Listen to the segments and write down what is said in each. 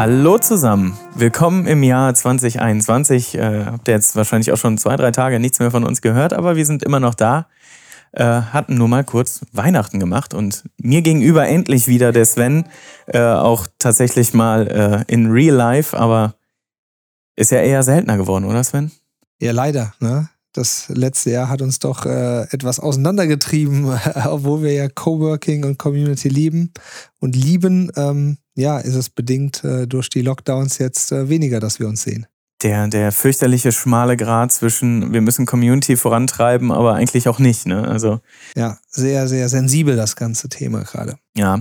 Hallo zusammen, willkommen im Jahr 2021. Äh, habt ihr jetzt wahrscheinlich auch schon zwei, drei Tage nichts mehr von uns gehört, aber wir sind immer noch da. Äh, hatten nur mal kurz Weihnachten gemacht und mir gegenüber endlich wieder der Sven, äh, auch tatsächlich mal äh, in Real Life, aber ist ja eher seltener geworden, oder Sven? Ja, leider. Ne? Das letzte Jahr hat uns doch äh, etwas auseinandergetrieben, obwohl wir ja Coworking und Community lieben und lieben. Ähm, ja, ist es bedingt äh, durch die Lockdowns jetzt äh, weniger, dass wir uns sehen. Der, der fürchterliche schmale Grad zwischen, wir müssen Community vorantreiben, aber eigentlich auch nicht. Ne? Also, ja, sehr, sehr sensibel das ganze Thema gerade. Ja.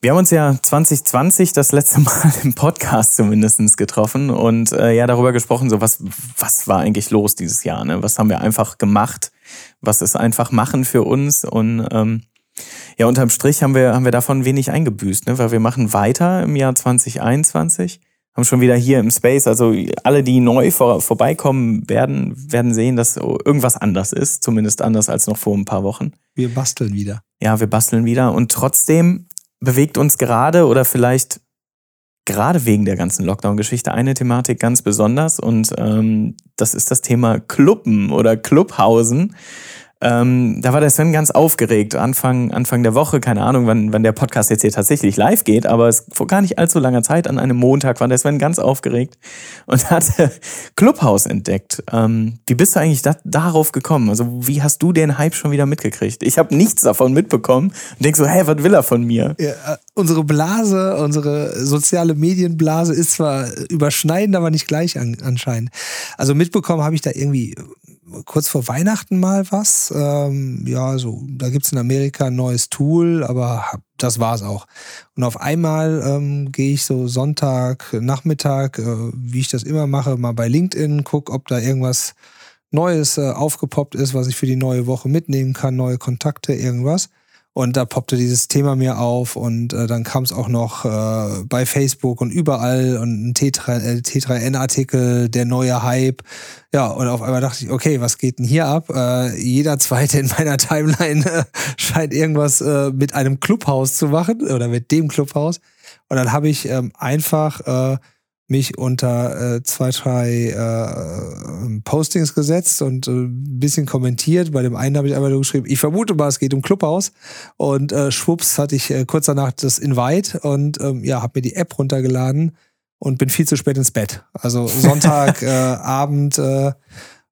Wir haben uns ja 2020 das letzte Mal im Podcast zumindest getroffen und äh, ja darüber gesprochen, so was, was war eigentlich los dieses Jahr? Ne? Was haben wir einfach gemacht? Was ist einfach machen für uns? Und ähm, ja, unterm Strich haben wir, haben wir davon wenig eingebüßt, ne? weil wir machen weiter im Jahr 2021, haben schon wieder hier im Space, also alle, die neu vor, vorbeikommen werden, werden sehen, dass irgendwas anders ist, zumindest anders als noch vor ein paar Wochen. Wir basteln wieder. Ja, wir basteln wieder und trotzdem bewegt uns gerade oder vielleicht gerade wegen der ganzen Lockdown-Geschichte eine Thematik ganz besonders und ähm, das ist das Thema Clubben oder Clubhausen. Ähm, da war der Sven ganz aufgeregt. Anfang, Anfang der Woche, keine Ahnung, wann, wann der Podcast jetzt hier tatsächlich live geht, aber es vor gar nicht allzu langer Zeit, an einem Montag, war der Sven ganz aufgeregt und hat Clubhouse entdeckt. Ähm, wie bist du eigentlich da, darauf gekommen? Also, wie hast du den Hype schon wieder mitgekriegt? Ich habe nichts davon mitbekommen und denk so, hä, was will er von mir? Ja, äh, unsere Blase, unsere soziale Medienblase ist zwar überschneidend, aber nicht gleich an, anscheinend. Also mitbekommen habe ich da irgendwie kurz vor Weihnachten mal was. Ähm, ja, so, da gibt's in Amerika ein neues Tool, aber das war's auch. Und auf einmal ähm, gehe ich so Sonntag, Nachmittag, äh, wie ich das immer mache, mal bei LinkedIn, guck, ob da irgendwas Neues äh, aufgepoppt ist, was ich für die neue Woche mitnehmen kann, neue Kontakte, irgendwas. Und da poppte dieses Thema mir auf und äh, dann kam es auch noch äh, bei Facebook und überall und ein T3N-Artikel, der neue Hype. Ja, und auf einmal dachte ich, okay, was geht denn hier ab? Äh, jeder zweite in meiner Timeline äh, scheint irgendwas äh, mit einem Clubhaus zu machen oder mit dem Clubhaus. Und dann habe ich ähm, einfach äh, mich unter äh, zwei, drei äh, Postings gesetzt und äh, ein bisschen kommentiert. Bei dem einen habe ich einfach nur geschrieben, ich vermute mal, es geht um Clubhaus. Und äh, schwupps hatte ich äh, kurz danach das Invite und ähm, ja, habe mir die App runtergeladen und bin viel zu spät ins Bett. Also Sonntagabend äh, äh,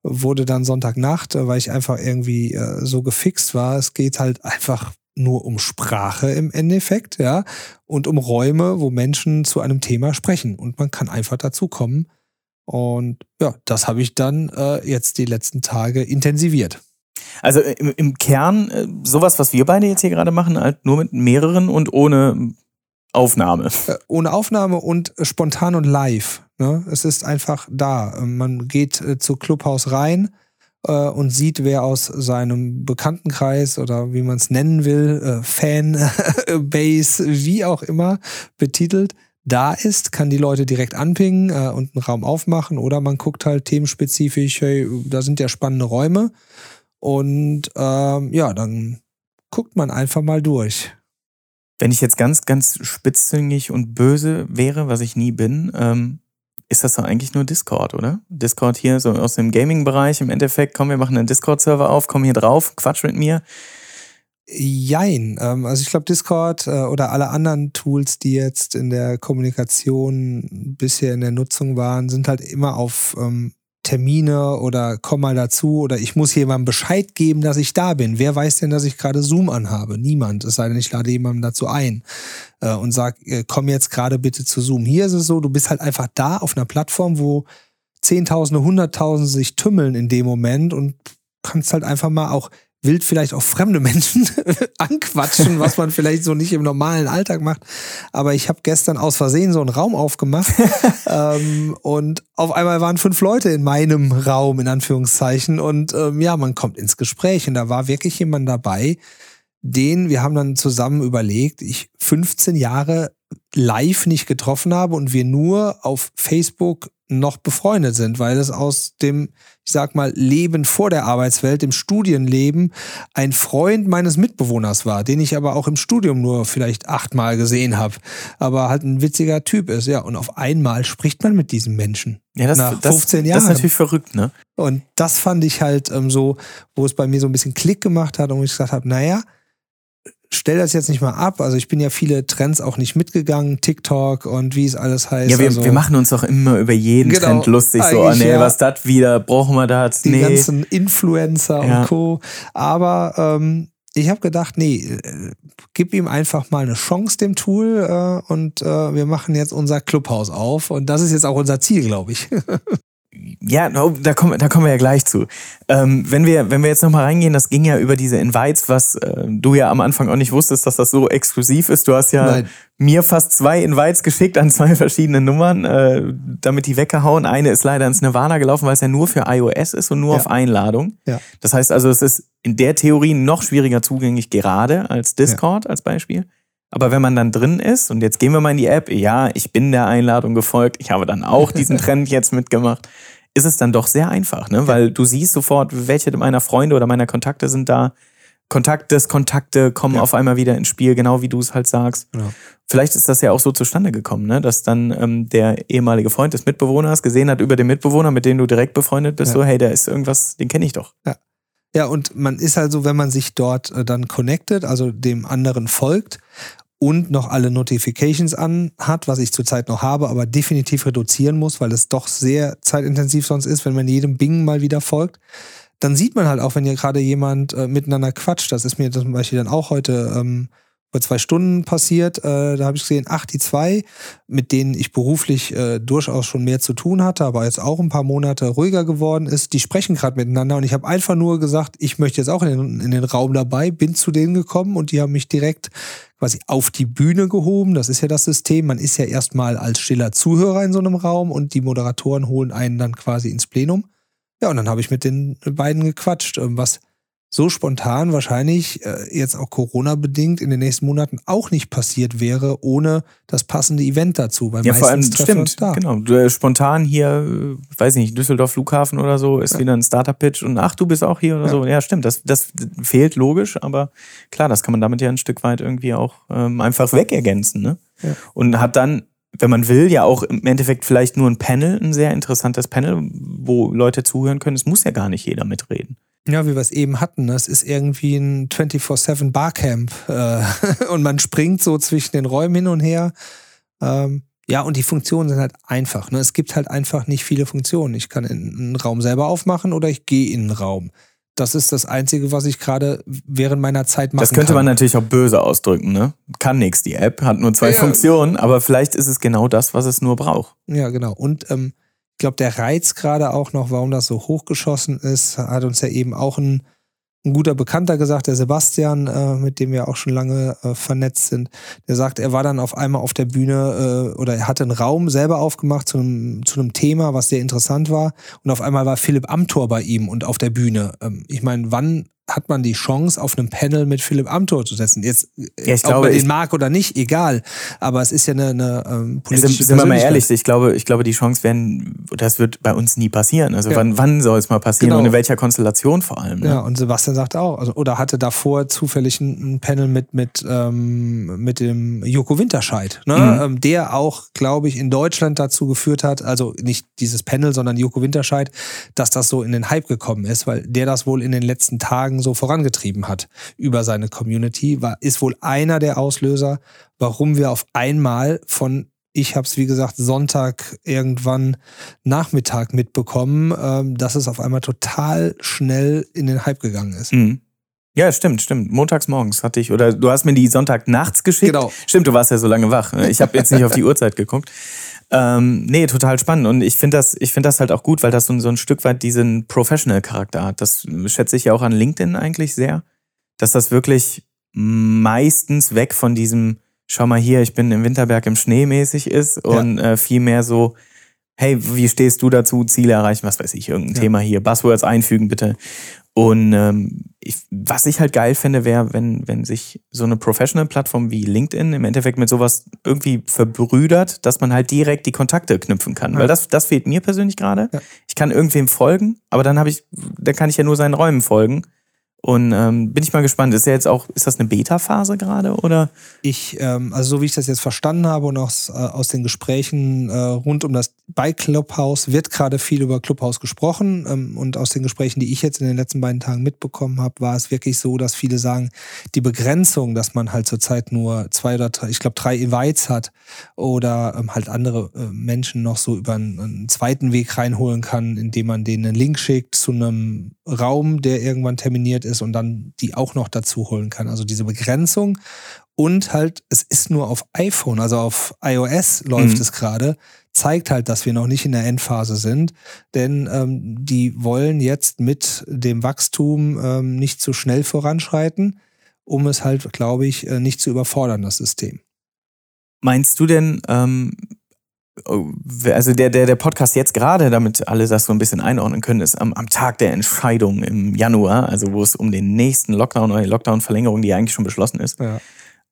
wurde dann Sonntagnacht, äh, weil ich einfach irgendwie äh, so gefixt war. Es geht halt einfach nur um Sprache im Endeffekt, ja, und um Räume, wo Menschen zu einem Thema sprechen. Und man kann einfach dazu kommen. Und ja, das habe ich dann äh, jetzt die letzten Tage intensiviert. Also im, im Kern, äh, sowas, was wir beide jetzt hier gerade machen, halt nur mit mehreren und ohne Aufnahme. Äh, ohne Aufnahme und spontan und live. Ne? Es ist einfach da. Man geht äh, zu Clubhaus rein äh, und sieht, wer aus seinem Bekanntenkreis oder wie man es nennen will, äh, Fanbase, wie auch immer, betitelt, da ist, kann die Leute direkt anpingen äh, und einen Raum aufmachen oder man guckt halt themenspezifisch, hey, da sind ja spannende Räume und ähm, ja, dann guckt man einfach mal durch. Wenn ich jetzt ganz, ganz spitzzüngig und böse wäre, was ich nie bin, ähm, ist das doch eigentlich nur Discord, oder? Discord hier so aus dem Gaming-Bereich. Im Endeffekt, komm, wir machen einen Discord-Server auf, komm hier drauf, quatsch mit mir. Jein. Ähm, also ich glaube, Discord äh, oder alle anderen Tools, die jetzt in der Kommunikation bisher in der Nutzung waren, sind halt immer auf ähm, Termine oder komm mal dazu oder ich muss jemandem Bescheid geben, dass ich da bin. Wer weiß denn, dass ich gerade Zoom anhabe? Niemand. Es sei denn, ich lade jemanden dazu ein äh, und sag, äh, komm jetzt gerade bitte zu Zoom. Hier ist es so, du bist halt einfach da auf einer Plattform, wo Zehntausende, Hunderttausende sich tümmeln in dem Moment und kannst halt einfach mal auch wild vielleicht auch fremde Menschen anquatschen, was man vielleicht so nicht im normalen Alltag macht. Aber ich habe gestern aus Versehen so einen Raum aufgemacht ähm, und auf einmal waren fünf Leute in meinem Raum, in Anführungszeichen. Und ähm, ja, man kommt ins Gespräch und da war wirklich jemand dabei, den wir haben dann zusammen überlegt, ich 15 Jahre live nicht getroffen habe und wir nur auf Facebook noch befreundet sind, weil es aus dem, ich sag mal, Leben vor der Arbeitswelt, dem Studienleben, ein Freund meines Mitbewohners war, den ich aber auch im Studium nur vielleicht achtmal gesehen habe, aber halt ein witziger Typ ist, ja. Und auf einmal spricht man mit diesem Menschen. Ja, das, nach 15 das, Jahren. Das ist natürlich verrückt, ne? Und das fand ich halt ähm, so, wo es bei mir so ein bisschen Klick gemacht hat und ich gesagt habe, naja, stell das jetzt nicht mal ab. Also ich bin ja viele Trends auch nicht mitgegangen, TikTok und wie es alles heißt. Ja, wir, also, wir machen uns doch immer über jeden genau, Trend lustig. So, oh nee, ja, was das wieder, brauchen wir das? Die nee. ganzen Influencer ja. und Co. Aber ähm, ich habe gedacht, nee, äh, gib ihm einfach mal eine Chance dem Tool äh, und äh, wir machen jetzt unser Clubhaus auf. Und das ist jetzt auch unser Ziel, glaube ich. Ja, da kommen, da kommen wir ja gleich zu. Ähm, wenn, wir, wenn wir jetzt nochmal reingehen, das ging ja über diese Invites, was äh, du ja am Anfang auch nicht wusstest, dass das so exklusiv ist. Du hast ja Nein. mir fast zwei Invites geschickt an zwei verschiedene Nummern, äh, damit die weggehauen. Eine ist leider ins Nirvana gelaufen, weil es ja nur für iOS ist und nur ja. auf Einladung. Ja. Das heißt also, es ist in der Theorie noch schwieriger zugänglich gerade als Discord ja. als Beispiel. Aber wenn man dann drin ist, und jetzt gehen wir mal in die App, ja, ich bin der Einladung gefolgt, ich habe dann auch diesen Trend jetzt mitgemacht, ist es dann doch sehr einfach, ne? Weil du siehst sofort, welche meiner Freunde oder meiner Kontakte sind da. Kontaktes, Kontakte kommen ja. auf einmal wieder ins Spiel, genau wie du es halt sagst. Ja. Vielleicht ist das ja auch so zustande gekommen, ne? dass dann ähm, der ehemalige Freund des Mitbewohners gesehen hat über den Mitbewohner, mit dem du direkt befreundet bist, ja. so, hey, der ist irgendwas, den kenne ich doch. Ja. Ja, und man ist also, wenn man sich dort äh, dann connected, also dem anderen folgt und noch alle Notifications an hat, was ich zurzeit noch habe, aber definitiv reduzieren muss, weil es doch sehr zeitintensiv sonst ist, wenn man jedem Bing mal wieder folgt. Dann sieht man halt auch, wenn hier gerade jemand äh, miteinander quatscht. Das ist mir zum Beispiel dann auch heute ähm, vor zwei Stunden passiert. Äh, da habe ich gesehen, ach, die zwei, mit denen ich beruflich äh, durchaus schon mehr zu tun hatte, aber jetzt auch ein paar Monate ruhiger geworden ist, die sprechen gerade miteinander und ich habe einfach nur gesagt, ich möchte jetzt auch in den, in den Raum dabei, bin zu denen gekommen und die haben mich direkt quasi auf die Bühne gehoben. Das ist ja das System. Man ist ja erstmal als stiller Zuhörer in so einem Raum und die Moderatoren holen einen dann quasi ins Plenum. Ja, und dann habe ich mit den beiden gequatscht, ähm, was so spontan wahrscheinlich äh, jetzt auch Corona-bedingt in den nächsten Monaten auch nicht passiert wäre, ohne das passende Event dazu. Weil ja, vor allem stimmt, genau. Du, spontan hier, äh, weiß nicht, Düsseldorf Flughafen oder so, ist ja. wieder ein Startup-Pitch und ach, du bist auch hier oder ja. so. Ja, stimmt, das, das fehlt logisch, aber klar, das kann man damit ja ein Stück weit irgendwie auch ähm, einfach wegergänzen. Ne? Ja. Und hat dann wenn man will, ja auch im Endeffekt vielleicht nur ein Panel, ein sehr interessantes Panel, wo Leute zuhören können. Es muss ja gar nicht jeder mitreden. Ja, wie wir es eben hatten. Das ne? ist irgendwie ein 24-7 Barcamp. Äh, und man springt so zwischen den Räumen hin und her. Ähm, ja, und die Funktionen sind halt einfach. Ne? Es gibt halt einfach nicht viele Funktionen. Ich kann einen Raum selber aufmachen oder ich gehe in einen Raum. Das ist das Einzige, was ich gerade während meiner Zeit mache. Das könnte kann. man natürlich auch böse ausdrücken, ne? Kann nichts, die App, hat nur zwei ja, Funktionen, aber vielleicht ist es genau das, was es nur braucht. Ja, genau. Und ähm, ich glaube, der Reiz gerade auch noch, warum das so hochgeschossen ist, hat uns ja eben auch ein, ein guter Bekannter gesagt, der Sebastian, äh, mit dem wir auch schon lange äh, vernetzt sind. Der sagt, er war dann auf einmal auf der Bühne äh, oder er hatte einen Raum selber aufgemacht zu einem, zu einem Thema, was sehr interessant war. Und auf einmal war Philipp Amthor bei ihm und auf der Bühne. Ähm, ich meine, wann hat man die Chance, auf einem Panel mit Philipp Amthor zu setzen. Jetzt, ja, ich ob glaube, man den mag oder nicht, egal. Aber es ist ja eine, eine ähm, politische sind, sind wir mal ehrlich, ich glaube, ich glaube, die Chance werden, das wird bei uns nie passieren. Also ja. wann, wann soll es mal passieren genau. und in welcher Konstellation vor allem? Ne? Ja, und Sebastian sagt auch, also, oder hatte davor zufällig ein, ein Panel mit, mit, ähm, mit dem Joko Winterscheid, ne? Mhm. Ähm, der auch, glaube ich, in Deutschland dazu geführt hat, also nicht dieses Panel, sondern Joko Winterscheid, dass das so in den Hype gekommen ist, weil der das wohl in den letzten Tagen Tagen so vorangetrieben hat über seine Community, war, ist wohl einer der Auslöser, warum wir auf einmal von ich habe es, wie gesagt, Sonntag irgendwann Nachmittag mitbekommen, ähm, dass es auf einmal total schnell in den Hype gegangen ist. Mhm. Ja, stimmt, stimmt. Montags morgens hatte ich, oder du hast mir die Sonntag nachts geschickt. Genau. Stimmt, du warst ja so lange wach. Ich habe jetzt nicht auf die Uhrzeit geguckt. Ähm, nee, total spannend. Und ich finde das, ich finde das halt auch gut, weil das so, so ein Stück weit diesen Professional-Charakter hat. Das schätze ich ja auch an LinkedIn eigentlich sehr, dass das wirklich meistens weg von diesem, schau mal hier, ich bin im Winterberg im Schnee mäßig ist und ja. äh, viel mehr so, hey, wie stehst du dazu, Ziele erreichen, was weiß ich, irgendein ja. Thema hier, Buzzwords einfügen bitte. Und ähm, ich was ich halt geil fände, wäre, wenn, wenn sich so eine Professional-Plattform wie LinkedIn im Endeffekt mit sowas irgendwie verbrüdert, dass man halt direkt die Kontakte knüpfen kann. Ja. Weil das, das fehlt mir persönlich gerade. Ja. Ich kann irgendwem folgen, aber dann habe ich, dann kann ich ja nur seinen Räumen folgen. Und ähm, bin ich mal gespannt. Ist ja jetzt auch, ist das eine Beta-Phase gerade oder? Ich, ähm, also so wie ich das jetzt verstanden habe und aus, äh, aus den Gesprächen äh, rund um das bei Clubhouse wird gerade viel über Clubhouse gesprochen. Ähm, und aus den Gesprächen, die ich jetzt in den letzten beiden Tagen mitbekommen habe, war es wirklich so, dass viele sagen, die Begrenzung, dass man halt zurzeit nur zwei oder drei, ich glaube drei Invites hat oder ähm, halt andere äh, Menschen noch so über einen, einen zweiten Weg reinholen kann, indem man denen einen Link schickt zu einem Raum, der irgendwann terminiert ist und dann die auch noch dazu holen kann. Also diese Begrenzung und halt, es ist nur auf iPhone, also auf iOS läuft mhm. es gerade, zeigt halt, dass wir noch nicht in der Endphase sind, denn ähm, die wollen jetzt mit dem Wachstum ähm, nicht zu schnell voranschreiten, um es halt, glaube ich, äh, nicht zu überfordern, das System. Meinst du denn, ähm, also der, der, der Podcast jetzt gerade, damit alle das so ein bisschen einordnen können, ist am, am Tag der Entscheidung im Januar, also wo es um den nächsten Lockdown oder die Lockdown-Verlängerung, die eigentlich schon beschlossen ist, ja.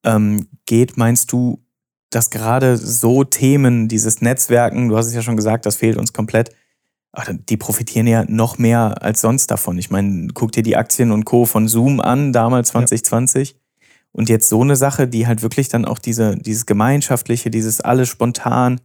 ähm, geht. Meinst du, dass gerade so Themen, dieses Netzwerken, du hast es ja schon gesagt, das fehlt uns komplett, ach, die profitieren ja noch mehr als sonst davon. Ich meine, guck dir die Aktien und Co. von Zoom an, damals 2020. Ja. Und jetzt so eine Sache, die halt wirklich dann auch diese, dieses Gemeinschaftliche, dieses alles spontan,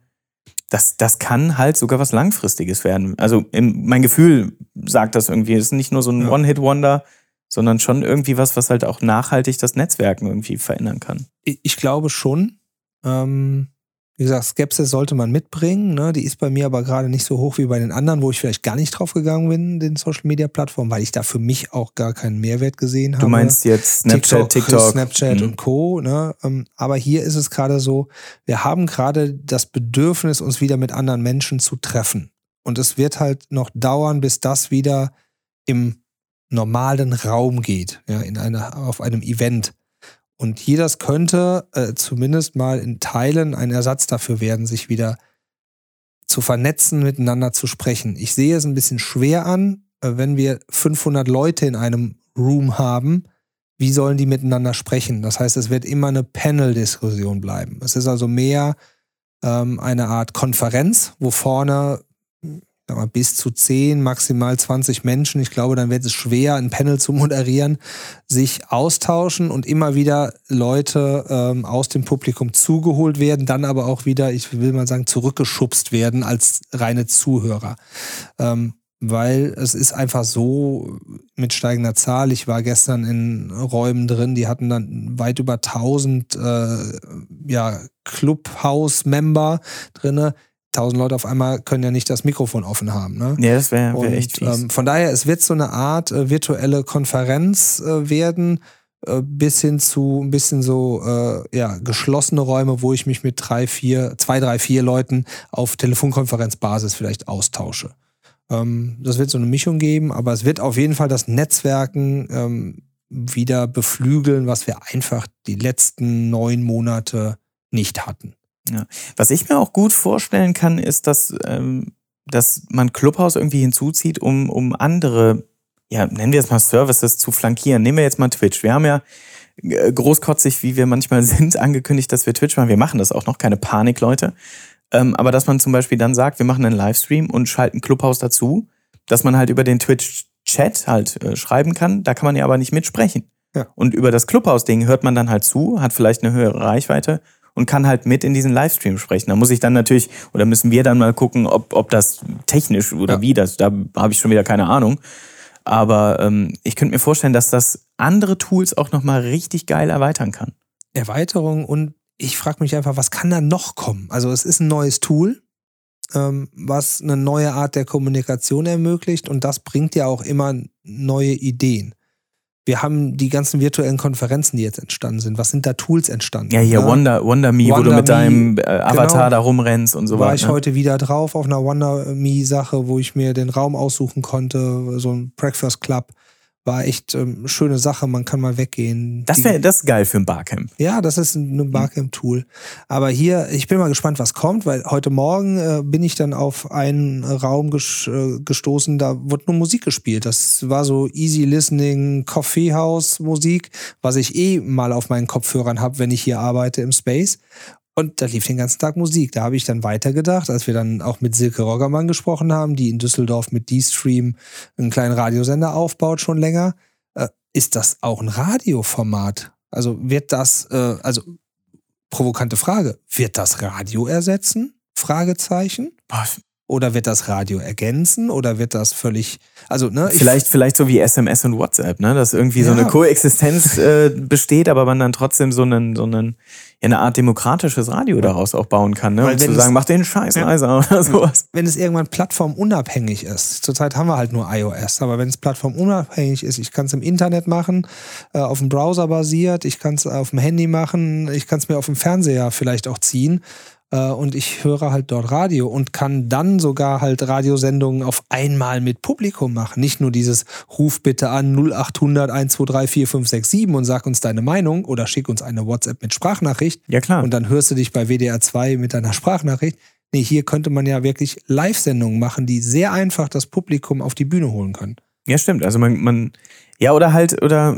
das, das kann halt sogar was Langfristiges werden. Also im, mein Gefühl sagt das irgendwie. Es ist nicht nur so ein ja. One-Hit-Wonder, sondern schon irgendwie was, was halt auch nachhaltig das Netzwerken irgendwie verändern kann. Ich, ich glaube schon. Ähm, wie gesagt, Skepsis sollte man mitbringen. Ne? Die ist bei mir aber gerade nicht so hoch wie bei den anderen, wo ich vielleicht gar nicht drauf gegangen bin, den Social Media Plattformen, weil ich da für mich auch gar keinen Mehrwert gesehen habe. Du meinst jetzt Snapchat, TikTok, TikTok. Snapchat mhm. und Co. Ne? Ähm, aber hier ist es gerade so, wir haben gerade das Bedürfnis, uns wieder mit anderen Menschen zu treffen. Und es wird halt noch dauern, bis das wieder im normalen Raum geht, ja, in einer, auf einem Event. Und das könnte äh, zumindest mal in Teilen ein Ersatz dafür werden, sich wieder zu vernetzen, miteinander zu sprechen. Ich sehe es ein bisschen schwer an, äh, wenn wir 500 Leute in einem Room haben. Wie sollen die miteinander sprechen? Das heißt, es wird immer eine Panel-Diskussion bleiben. Es ist also mehr ähm, eine Art Konferenz, wo vorne mal, bis zu 10, maximal 20 Menschen, ich glaube, dann wird es schwer, ein Panel zu moderieren, sich austauschen und immer wieder Leute ähm, aus dem Publikum zugeholt werden, dann aber auch wieder, ich will mal sagen, zurückgeschubst werden als reine Zuhörer. Ähm, weil es ist einfach so mit steigender Zahl. Ich war gestern in Räumen drin, die hatten dann weit über 1000 äh, ja, Clubhouse-Member drinne tausend Leute auf einmal können ja nicht das Mikrofon offen haben. Ne? Ja, das wäre wär echt fies. Ähm, von daher, es wird so eine Art äh, virtuelle Konferenz äh, werden, äh, bis hin zu ein bisschen so äh, ja, geschlossene Räume, wo ich mich mit drei, vier, zwei, drei, vier Leuten auf Telefonkonferenzbasis vielleicht austausche. Ähm, das wird so eine Mischung geben, aber es wird auf jeden Fall das Netzwerken ähm, wieder beflügeln, was wir einfach die letzten neun Monate nicht hatten. Ja. Was ich mir auch gut vorstellen kann, ist, dass, ähm, dass man Clubhouse irgendwie hinzuzieht, um, um andere, ja, nennen wir es mal Services zu flankieren. Nehmen wir jetzt mal Twitch. Wir haben ja äh, großkotzig, wie wir manchmal sind, angekündigt, dass wir Twitch machen. Wir machen das auch noch, keine Panik, Leute. Ähm, aber dass man zum Beispiel dann sagt, wir machen einen Livestream und schalten Clubhouse dazu, dass man halt über den Twitch-Chat halt äh, schreiben kann. Da kann man ja aber nicht mitsprechen. Ja. Und über das Clubhouse-Ding hört man dann halt zu, hat vielleicht eine höhere Reichweite und kann halt mit in diesen Livestream sprechen. Da muss ich dann natürlich, oder müssen wir dann mal gucken, ob, ob das technisch oder ja. wie das, da habe ich schon wieder keine Ahnung. Aber ähm, ich könnte mir vorstellen, dass das andere Tools auch nochmal richtig geil erweitern kann. Erweiterung und ich frage mich einfach, was kann da noch kommen? Also es ist ein neues Tool, ähm, was eine neue Art der Kommunikation ermöglicht und das bringt ja auch immer neue Ideen wir haben die ganzen virtuellen Konferenzen, die jetzt entstanden sind. Was sind da Tools entstanden? Ja, hier ja? Wonder, Wonder Me, Wonder wo du mit Me, deinem äh, Avatar genau, da rumrennst und so weiter. War ich ne? heute wieder drauf auf einer Wonder Me-Sache, wo ich mir den Raum aussuchen konnte, so ein Breakfast Club, war echt ähm, schöne Sache. Man kann mal weggehen. Das wäre das ist geil für ein Barcamp. Ja, das ist ein Barcamp-Tool. Aber hier, ich bin mal gespannt, was kommt, weil heute Morgen äh, bin ich dann auf einen Raum ges äh, gestoßen, da wurde nur Musik gespielt. Das war so Easy Listening, Coffeehouse-Musik, was ich eh mal auf meinen Kopfhörern habe, wenn ich hier arbeite im Space. Und da lief den ganzen Tag Musik. Da habe ich dann weitergedacht, als wir dann auch mit Silke Roggermann gesprochen haben, die in Düsseldorf mit D-Stream einen kleinen Radiosender aufbaut schon länger. Äh, ist das auch ein Radioformat? Also wird das, äh, also provokante Frage, wird das Radio ersetzen? Fragezeichen. Oder wird das Radio ergänzen? Oder wird das völlig, also ne? Vielleicht, vielleicht so wie SMS und WhatsApp, ne? Dass irgendwie so Ja. eine Koexistenz äh, besteht, aber man dann trotzdem so einen, so einen, ja, eine Art demokratisches Radio daraus auch bauen kann, ne? Weil zu es- sagen, mach den Scheiß leiser oder sowas. wenn es irgendwann plattformunabhängig ist, zurzeit haben wir halt nur iOS, aber wenn es plattformunabhängig ist, ich kann es im Internet machen, äh, auf dem Browser basiert, ich kann es auf dem Handy machen, ich kann es mir auf dem Fernseher vielleicht auch ziehen und ich höre halt dort Radio und kann dann sogar halt Radiosendungen auf einmal mit Publikum machen. Nicht nur dieses Ruf bitte an 0800 123 4567 und sag uns deine Meinung oder schick uns eine WhatsApp mit Sprachnachricht, Ja, klar. und dann hörst du dich bei WDR 2 mit deiner Sprachnachricht. Nee, hier könnte man ja wirklich Live-Sendungen machen, die sehr einfach das Publikum auf die Bühne holen können. Ja, stimmt. Also man, man, ja, oder halt, oder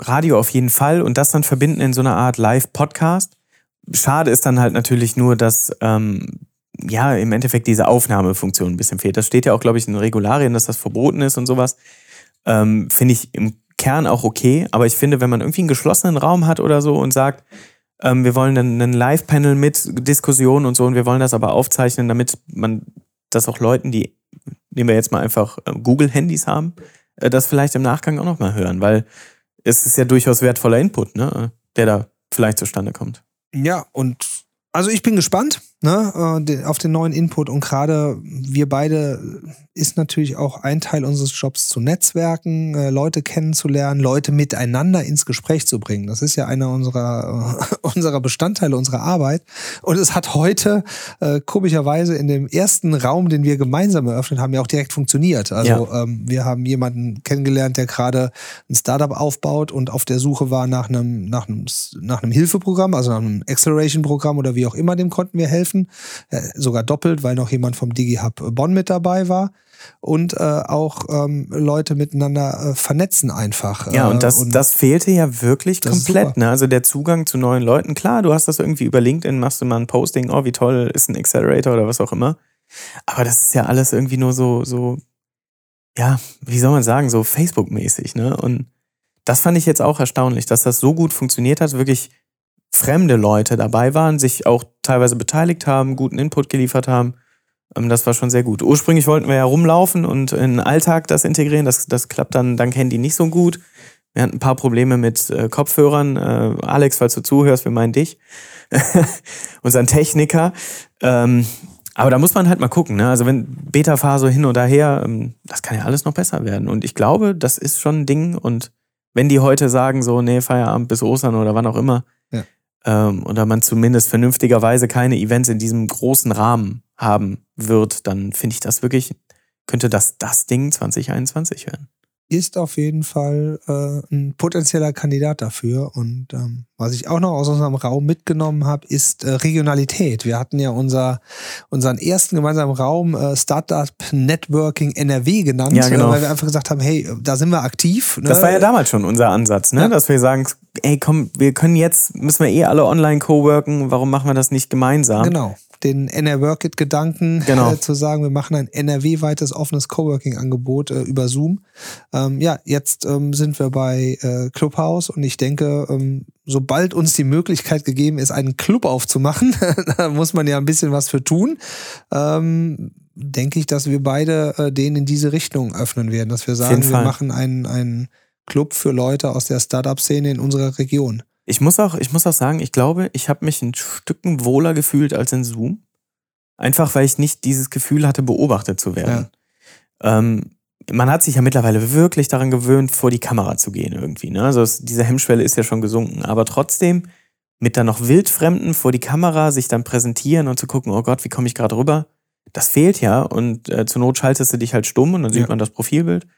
Radio auf jeden Fall und das dann verbinden in so einer Art Live-Podcast. Schade ist dann halt natürlich nur, dass ähm, ja im Endeffekt diese Aufnahmefunktion ein bisschen fehlt. Das steht ja auch, glaube ich, in den Regularien, dass das verboten ist und sowas. Ähm, finde ich im Kern auch okay, aber ich finde, wenn man irgendwie einen geschlossenen Raum hat oder so und sagt, ähm, wir wollen einen, einen Live-Panel mit Diskussion und so und wir wollen das aber aufzeichnen, damit man das auch Leuten, die, nehmen wir jetzt mal einfach äh, Google-Handys haben, äh, das vielleicht im Nachgang auch nochmal hören, weil es ist ja durchaus wertvoller Input, ne, der da vielleicht zustande kommt. Ja, und also ich bin gespannt ne, äh, auf den neuen Input und gerade wir beide ist natürlich auch ein Teil unseres Jobs zu netzwerken, äh, Leute kennenzulernen, Leute miteinander ins Gespräch zu bringen. Das ist ja einer unserer, äh, unserer Bestandteile unserer Arbeit. Und es hat heute äh, komischerweise in dem ersten Raum, den wir gemeinsam eröffnet haben, ja auch direkt funktioniert. Also ähm, wir haben jemanden kennengelernt, der gerade ein Startup aufbaut und auf der Suche war nach einem, nach einem, nach einem Hilfeprogramm, also nach einem Acceleration-Programm oder wie auch immer, dem konnten wir helfen. Äh, sogar doppelt, weil noch jemand vom DigiHub Bonn mit dabei war. Und äh, auch ähm, Leute miteinander äh, vernetzen einfach. Ja, Äh, und das, das fehlte ja wirklich Das komplett. Ne? Also der Zugang zu neuen Leuten. Klar, du hast das irgendwie über LinkedIn, machst du mal ein Posting, oh, wie toll ist ein Accelerator oder was auch immer. Aber das ist ja alles irgendwie nur so, so, ja, wie soll man sagen, so Facebook-mäßig. Ne? Und das fand ich jetzt auch erstaunlich, dass das so gut funktioniert hat, wirklich fremde Leute dabei waren, sich auch teilweise beteiligt haben, guten Input geliefert haben. Ähm, Das war schon sehr gut. Ursprünglich wollten wir ja rumlaufen und in den Alltag das integrieren. Das, das klappt dann dank Handy nicht so gut. Wir hatten ein paar Probleme mit äh, Kopfhörern. Äh, Alex, falls du zuhörst, wir meinen dich. Unseren Techniker. Ähm, aber da muss man halt mal gucken. Ne? Also wenn Beta-Phase hin oder her, ähm, das kann ja alles noch besser werden. Und ich glaube, das ist schon ein Ding. Und wenn die heute sagen, so, nee, Feierabend bis Ostern oder wann auch immer. Ähm, oder man zumindest vernünftigerweise keine Events in diesem großen Rahmen haben wird, dann finde ich das wirklich, könnte das das Ding 2021 werden. Ist auf jeden Fall äh, ein potenzieller Kandidat dafür. Und ähm, was ich auch noch aus unserem Raum mitgenommen habe, ist äh, Regionalität. Wir hatten ja unser, unseren ersten gemeinsamen Raum äh, Startup Networking NRW genannt, Ja, genau. äh, weil wir einfach gesagt haben, hey, da sind wir aktiv. Ne? Das war ja damals schon unser Ansatz, ne? Ja. dass wir sagen, ey komm, wir können jetzt, müssen wir eh alle online co-worken, warum machen wir das nicht gemeinsam? Genau. Den NR-Work-It-Gedanken Genau. äh, zu sagen, wir machen ein NRW-weites offenes Coworking-Angebot äh, über Zoom. Ähm, ja, jetzt ähm, sind wir bei äh, Clubhouse und ich denke, ähm, sobald uns die Möglichkeit gegeben ist, einen Club aufzumachen, da muss man ja ein bisschen was für tun. Ähm, denke ich, dass wir beide äh, den in diese Richtung öffnen werden, dass wir sagen, wir machen einen, einen Club für Leute aus der Startup-Szene in unserer Region. Ich muss auch, ich muss auch sagen, ich glaube, ich habe mich ein Stücken wohler gefühlt als in Zoom. Einfach weil ich nicht dieses Gefühl hatte, beobachtet zu werden. Ähm, man hat sich ja mittlerweile wirklich daran gewöhnt, vor die Kamera zu gehen irgendwie. Ne? Also es, diese Hemmschwelle ist ja schon gesunken. Aber trotzdem mit dann noch Wildfremden vor die Kamera sich dann präsentieren und zu gucken, oh Gott, wie komme ich gerade rüber? Das fehlt ja. Und äh, zur Not schaltest du dich halt stumm und dann sieht Ja. man das Profilbild. Und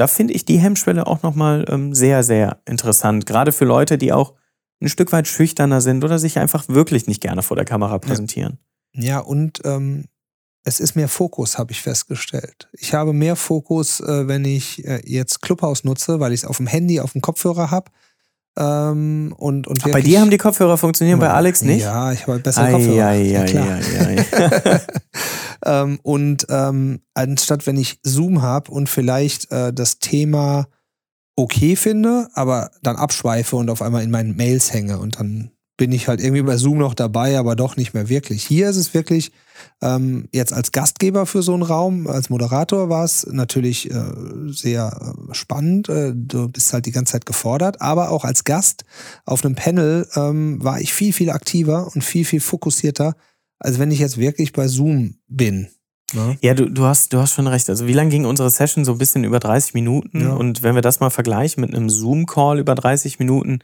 Da finde ich die Hemmschwelle auch nochmal ähm, sehr, sehr interessant. Gerade für Leute, die auch ein Stück weit schüchterner sind oder sich einfach wirklich nicht gerne vor der Kamera präsentieren. Ja, und ähm, es ist mehr Fokus, habe ich festgestellt. Ich habe mehr Fokus, äh, wenn ich äh, jetzt Clubhouse nutze, weil ich es auf dem Handy, auf dem Kopfhörer habe. Ähm, und, und bei dir haben die Kopfhörer funktionieren, bei Alex nicht? Ja, ich habe bessere Kopfhörer. Ei, ja, klar. ähm, und ähm, anstatt wenn ich Zoom habe und vielleicht äh, das Thema okay finde, aber dann abschweife und auf einmal in meinen Mails hänge und dann bin ich halt irgendwie bei Zoom noch dabei, aber doch nicht mehr wirklich. Hier ist es wirklich ähm, jetzt als Gastgeber für so einen Raum, als Moderator war es natürlich äh, sehr äh, spannend. Äh, du bist halt die ganze Zeit gefordert, aber auch als Gast auf einem Panel ähm, war ich viel, viel aktiver und viel, viel fokussierter, als wenn ich jetzt wirklich bei Zoom bin. Ne? Ja, du, du, hast, du hast schon recht. Also wie lange ging unsere Session? So ein bisschen über 30 Minuten. Ja. Und wenn wir das mal vergleichen mit einem Zoom-Call über 30 Minuten,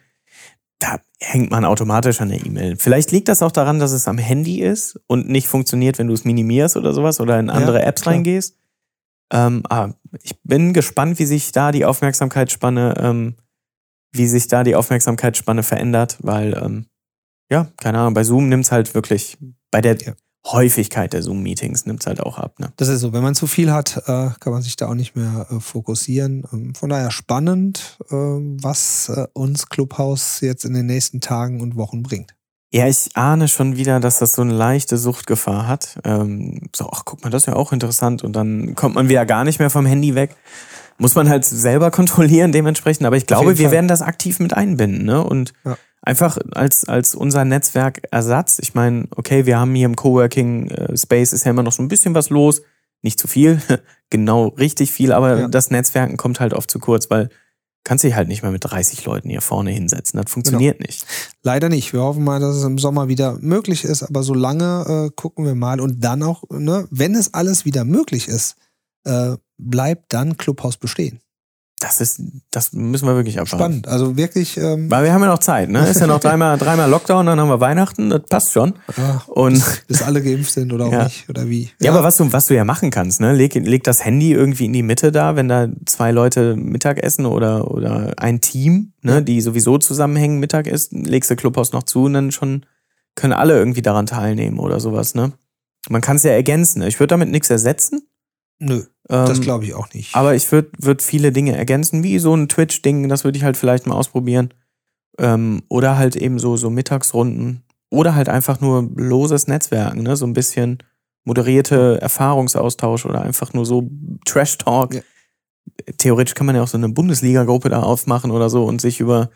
da hängt man automatisch an der E-Mail. Vielleicht liegt das auch daran, dass es am Handy ist und nicht funktioniert, wenn du es minimierst oder sowas oder in andere ja, Apps klar. reingehst. Ähm, ah, ich bin gespannt, wie sich da die Aufmerksamkeitsspanne, ähm, wie sich da die Aufmerksamkeitsspanne verändert, weil ähm, ja, keine Ahnung, bei Zoom nimmt es halt wirklich bei der ja. Häufigkeit der Zoom-Meetings nimmt es halt auch ab. Ne? Das ist so, wenn man zu viel hat, äh, kann man sich da auch nicht mehr äh, fokussieren. Ähm, von daher spannend, äh, was uns Clubhouse jetzt in den nächsten Tagen und Wochen bringt. Ja, ich ahne schon wieder, dass das so eine leichte Suchtgefahr hat. Ähm, so, ach, guck mal, das ist ja auch interessant. Und dann kommt man wieder gar nicht mehr vom Handy weg. Muss man halt selber kontrollieren dementsprechend. Aber ich glaube, wir Fall. werden das aktiv mit einbinden. Ne? Und ja einfach als, als unser Netzwerkersatz. Ich meine, okay, wir haben hier im Coworking äh, Space ist ja immer noch so ein bisschen was los. Nicht zu viel, genau richtig viel, aber ja. das Netzwerken kommt halt oft zu kurz, weil kannst dich halt nicht mehr mit 30 Leuten hier vorne hinsetzen. Das funktioniert genau. nicht. Leider nicht. Wir hoffen mal, dass es im Sommer wieder möglich ist, aber solange äh, gucken wir mal und dann auch, ne, wenn es alles wieder möglich ist, äh, bleibt dann Clubhaus bestehen. Das ist, das müssen wir wirklich abwarten. Spannend, also wirklich. Ähm Weil wir haben ja noch Zeit, ne? Ist ja noch dreimal, dreimal Lockdown, dann haben wir Weihnachten, das passt schon. Ja, und bis, bis, alle geimpft sind oder auch ja. nicht, oder wie. Ja. ja, aber was du, was du ja machen kannst, ne? Leg, leg das Handy irgendwie in die Mitte da, wenn da zwei Leute Mittag essen oder, oder ein Team, ne, die sowieso zusammenhängen, Mittag essen, legst du Clubhaus noch zu und dann schon können alle irgendwie daran teilnehmen oder sowas, ne? Man kann es ja ergänzen. Ne? Ich würde damit nichts ersetzen. Nö, ähm, das glaube ich auch nicht. Aber ich würde würd viele Dinge ergänzen, wie so ein Twitch-Ding, das würde ich halt vielleicht mal ausprobieren. Ähm, oder halt eben so, so Mittagsrunden. Oder halt einfach nur loses Netzwerken, ne? So ein bisschen moderierte Erfahrungsaustausch oder einfach nur so Trash-Talk. Ja. Theoretisch kann man ja auch so eine Bundesliga-Gruppe da aufmachen oder so und sich über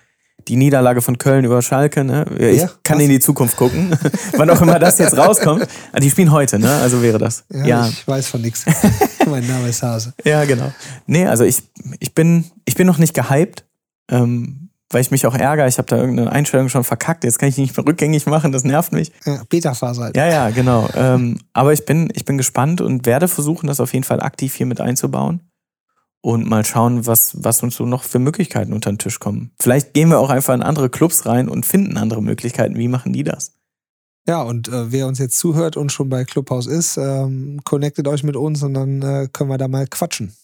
die Niederlage von Köln über Schalke, ne? Ich ja, kann in die Zukunft gucken, wann auch immer das jetzt rauskommt. Ah, die spielen heute, ne? Also wäre das. Ja, ja. ich weiß von nichts. mein Name ist Hase. Ja, genau. Nee, also ich, ich bin, ich bin noch nicht gehypt, ähm, weil ich mich auch ärgere. Ich habe da irgendeine Einstellung schon verkackt. Jetzt kann ich nicht mehr rückgängig machen, das nervt mich. Ja, Beta-Phase halt. Ja, ja, genau. Ähm, aber ich bin, ich bin gespannt und werde versuchen, das auf jeden Fall aktiv hier mit einzubauen und mal schauen, was, was uns so noch für Möglichkeiten unter den Tisch kommen. Vielleicht gehen wir auch einfach in andere Clubs rein und finden andere Möglichkeiten. Wie machen die das? Ja, und äh, wer uns jetzt zuhört und schon bei Clubhouse ist, ähm, connectet euch mit uns und dann äh, können wir da mal quatschen.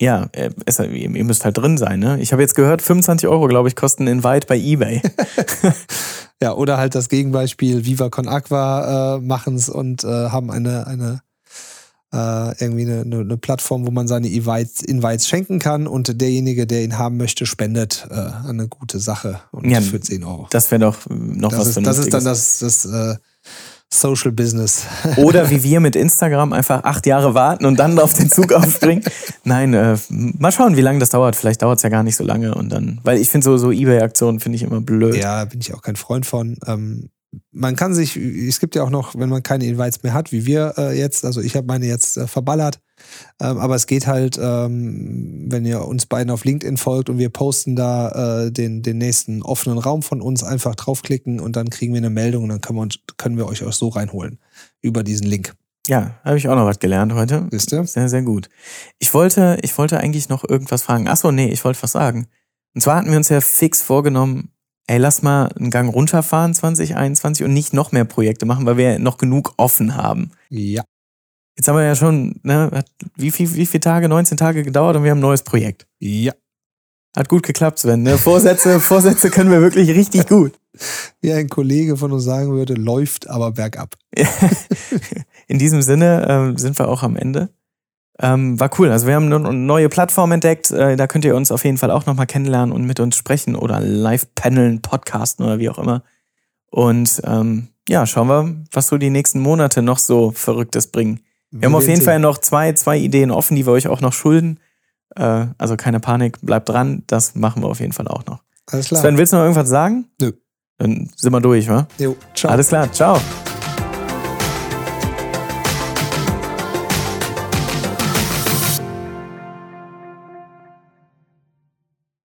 Ja, äh, es, ihr müsst halt drin sein. Ne? Ich habe jetzt gehört, 25 Euro, glaube ich, kosten Invite bei eBay. ja, oder halt das Gegenbeispiel, Viva Con Aqua äh, machen es und äh, haben eine, eine äh, irgendwie eine, eine, eine, Plattform, wo man seine Invites, Invites schenken kann und derjenige, der ihn haben möchte, spendet äh, eine gute Sache und ja, für 10 Euro. Das wäre doch noch das was ist, Das ist dann das, das äh, Social Business. Oder wie wir mit Instagram einfach acht Jahre warten und dann auf den Zug aufspringen. Nein, äh, mal schauen, wie lange das dauert. Vielleicht dauert es ja gar nicht so lange und dann, weil ich finde so, so Ebay-Aktionen finde ich immer blöd. Ja, bin ich auch kein Freund von. Ähm, man kann sich, es gibt ja auch noch, wenn man keine Invites mehr hat, wie wir äh, jetzt, also ich habe meine jetzt äh, verballert, ähm, aber es geht halt, ähm, wenn ihr uns beiden auf LinkedIn folgt und wir posten da äh, den, den nächsten offenen Raum von uns, einfach draufklicken und dann kriegen wir eine Meldung und dann können wir, uns, können wir euch auch so reinholen über diesen Link. Ja, habe ich auch noch was gelernt heute. Wisst ihr? Sehr, sehr gut. Ich wollte, ich wollte eigentlich noch irgendwas fragen. Achso, nee, ich wollte was sagen. Und zwar hatten wir uns ja fix vorgenommen, ey, lass mal einen Gang runterfahren 2021 und nicht noch mehr Projekte machen, weil wir noch genug offen haben. Ja. Jetzt haben wir ja schon, ne, hat wie, viel, wie viele Tage? 19 Tage gedauert und wir haben ein neues Projekt. Ja. Hat gut geklappt, Sven. Ne? Vorsätze, Vorsätze können wir wirklich richtig gut. Wie ein Kollege von uns sagen würde, läuft aber bergab. In diesem Sinne ähm, sind wir auch am Ende. Ähm, war cool. Also wir haben eine neue Plattform entdeckt. Äh, da könnt ihr uns auf jeden Fall auch nochmal kennenlernen und mit uns sprechen oder live paneln, podcasten oder wie auch immer. Und ähm, ja, schauen wir, was so die nächsten Monate noch so Verrücktes bringen. Wir, wir haben auf jeden sehen. Fall noch zwei, zwei Ideen offen, die wir euch auch noch schulden. Äh, also keine Panik, bleibt dran. Das machen wir auf jeden Fall auch noch. Alles klar. Sven, willst du noch irgendwas sagen? Nö. Dann sind wir durch, wa? Jo, ciao. Alles klar, ciao.